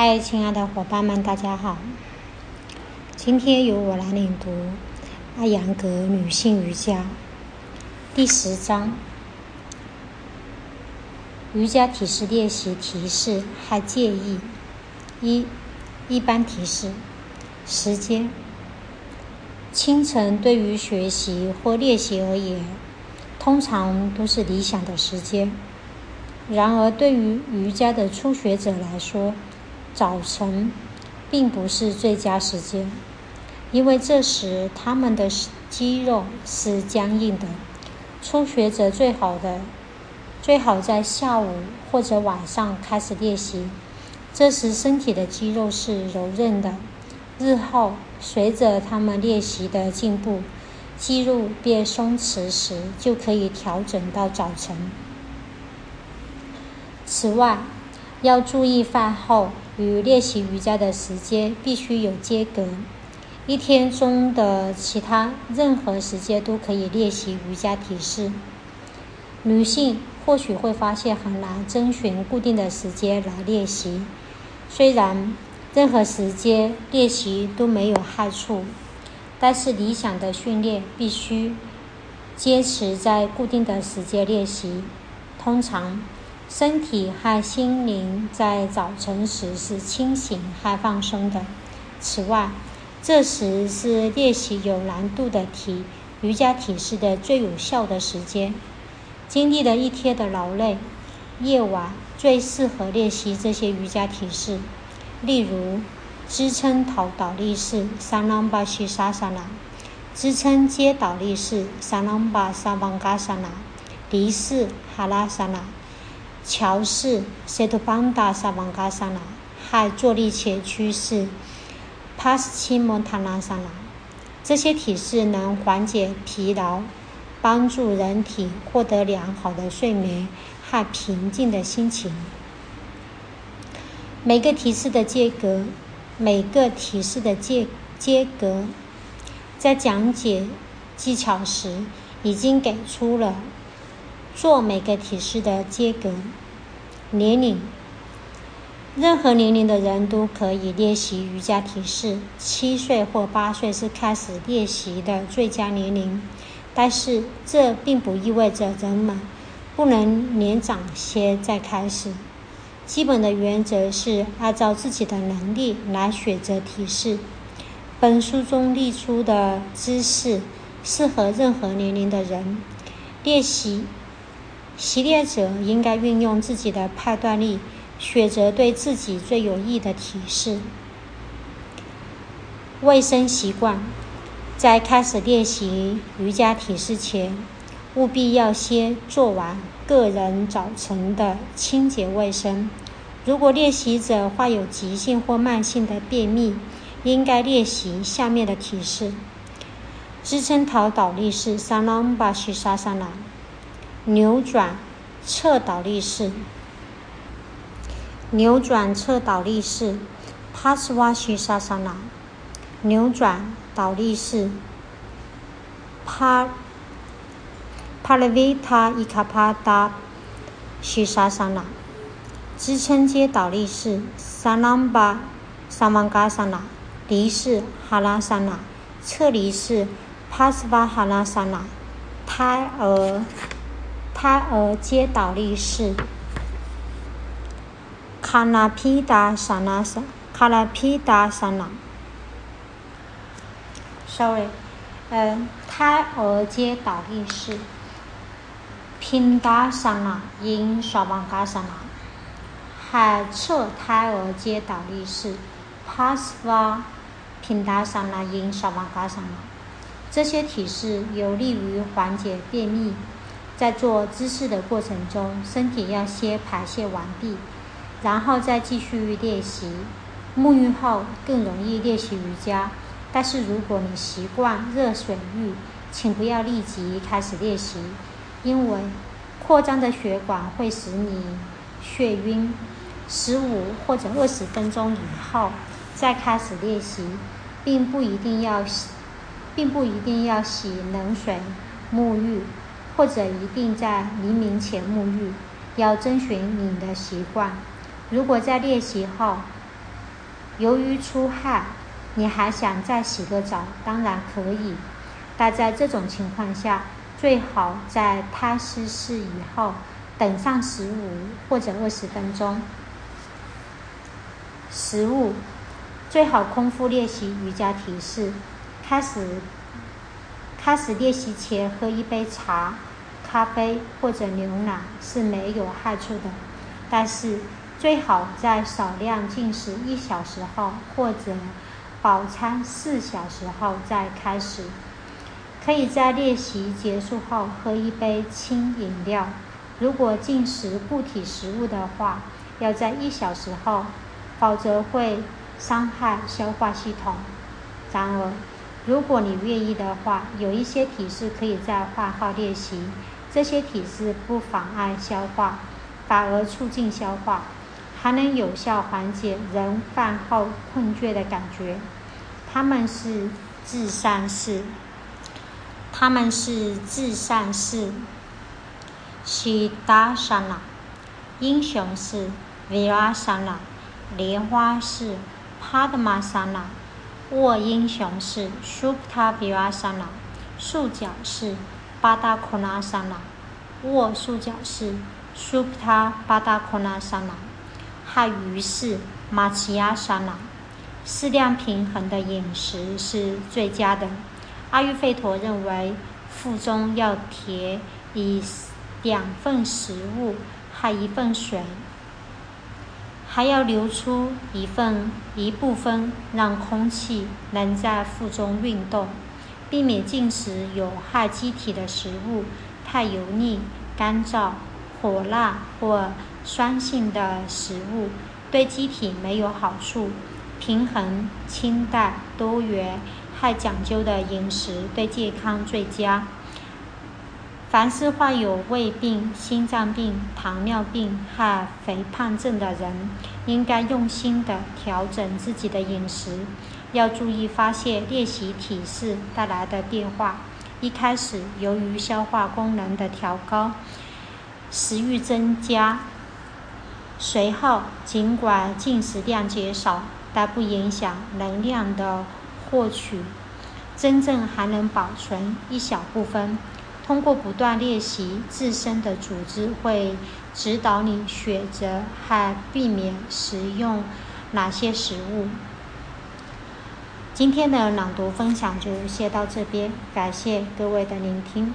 嗨，亲爱的伙伴们，大家好。今天由我来领读《阿扬格女性瑜伽》第十章瑜伽体式练习提示和建议。一、一般提示时间：清晨对于学习或练习而言，通常都是理想的时间。然而，对于瑜伽的初学者来说，早晨并不是最佳时间，因为这时他们的肌肉是僵硬的。初学者最好的最好在下午或者晚上开始练习，这时身体的肌肉是柔韧的。日后随着他们练习的进步，肌肉变松弛时，就可以调整到早晨。此外，要注意饭后与练习瑜伽的时间必须有间隔。一天中的其他任何时间都可以练习瑜伽体式。女性或许会发现很难遵循固定的时间来练习，虽然任何时间练习都没有害处，但是理想的训练必须坚持在固定的时间练习。通常。身体和心灵在早晨时是清醒和放松的。此外，这时是练习有难度的体瑜伽体式的最有效的时间。经历了一天的劳累，夜晚最适合练习这些瑜伽体式，例如支撑头倒立式 （Salambashi-sasana）、支撑接倒立式 （Salambasavasana）、离式哈拉萨那。桥式 （Setubandha Savasana） 和坐立前屈式 （Paschimottanasana）。这些体式能缓解疲劳，帮助人体获得良好的睡眠和平静的心情。每个体式的间隔，每个体式的间间隔，在讲解技巧时已经给出了。做每个体式的间隔。年龄，任何年龄的人都可以练习瑜伽体式。七岁或八岁是开始练习的最佳年龄，但是这并不意味着人们不能年长些再开始。基本的原则是按照自己的能力来选择体式。本书中列出的姿势适合任何年龄的人练习。习练者应该运用自己的判断力，选择对自己最有益的体式。卫生习惯，在开始练习瑜伽体式前，务必要先做完个人早晨的清洁卫生。如果练习者患有急性或慢性的便秘，应该练习下面的体式：支撑头倒立式三郎巴西沙沙郎。扭转侧倒立式，扭转侧倒立式 p a s w a s h i s a s a n a 扭转倒立式，Pa Paravita Ikapada Shisasana，支撑接倒立式，Salamba Samangasana，离式哈拉萨那，侧离式 Pasva 哈拉萨那，胎儿。胎儿接倒立式，卡拉皮达萨那萨，卡拉皮达萨那，sorry，嗯，胎儿接倒立式，平达萨那，因沙邦嘎萨那，海侧胎儿接倒立式，帕斯瓦平达萨那，因沙邦嘎萨那，这些体式有利于缓解便秘。在做姿势的过程中，身体要先排泄完毕，然后再继续练习。沐浴后更容易练习瑜伽，但是如果你习惯热水浴，请不要立即开始练习，因为扩张的血管会使你眩晕。十五或者二十分钟以后再开始练习，并不一定要洗，并不一定要洗冷水沐浴。或者一定在黎明前沐浴，要遵循你的习惯。如果在练习后由于出汗，你还想再洗个澡，当然可以。但在这种情况下，最好在他湿湿以后，等上十五或者二十分钟。食物最好空腹练习瑜伽体式。开始开始练习前喝一杯茶、咖啡或者牛奶是没有害处的，但是最好在少量进食一小时后或者饱餐四小时后再开始。可以在练习结束后喝一杯轻饮料。如果进食固体食物的话，要在一小时后，否则会伤害消化系统。然而，如果你愿意的话，有一些体式可以在饭后练习。这些体式不妨碍消化，反而促进消化，还能有效缓解人饭后困倦的感觉。他们是自善式。他们是自善式，西达沙那；英雄式，维拉沙那；莲花式，帕德玛沙那；卧英雄式 s u p t a v i r a s a n a 束脚式 b a d a k o n a s a n a 卧束脚式 s u p t a b a d a k o n a s a n a 汉鱼式 m a c h i a s a n a 适量平衡的饮食是最佳的。阿育吠陀认为，腹中要填以两份食物和一份水还要留出一份一部分，让空气能在腹中运动，避免进食有害机体的食物，太油腻、干燥、火辣或酸性的食物对机体没有好处。平衡、清淡、多元。还讲究的饮食对健康最佳。凡是患有胃病、心脏病、糖尿病和肥胖症的人，应该用心的调整自己的饮食，要注意发现练习体式带来的变化。一开始，由于消化功能的调高，食欲增加；随后，尽管进食量减少，但不影响能量的。获取真正还能保存一小部分。通过不断练习，自身的组织会指导你选择和避免食用哪些食物。今天的朗读分享就先到这边，感谢各位的聆听。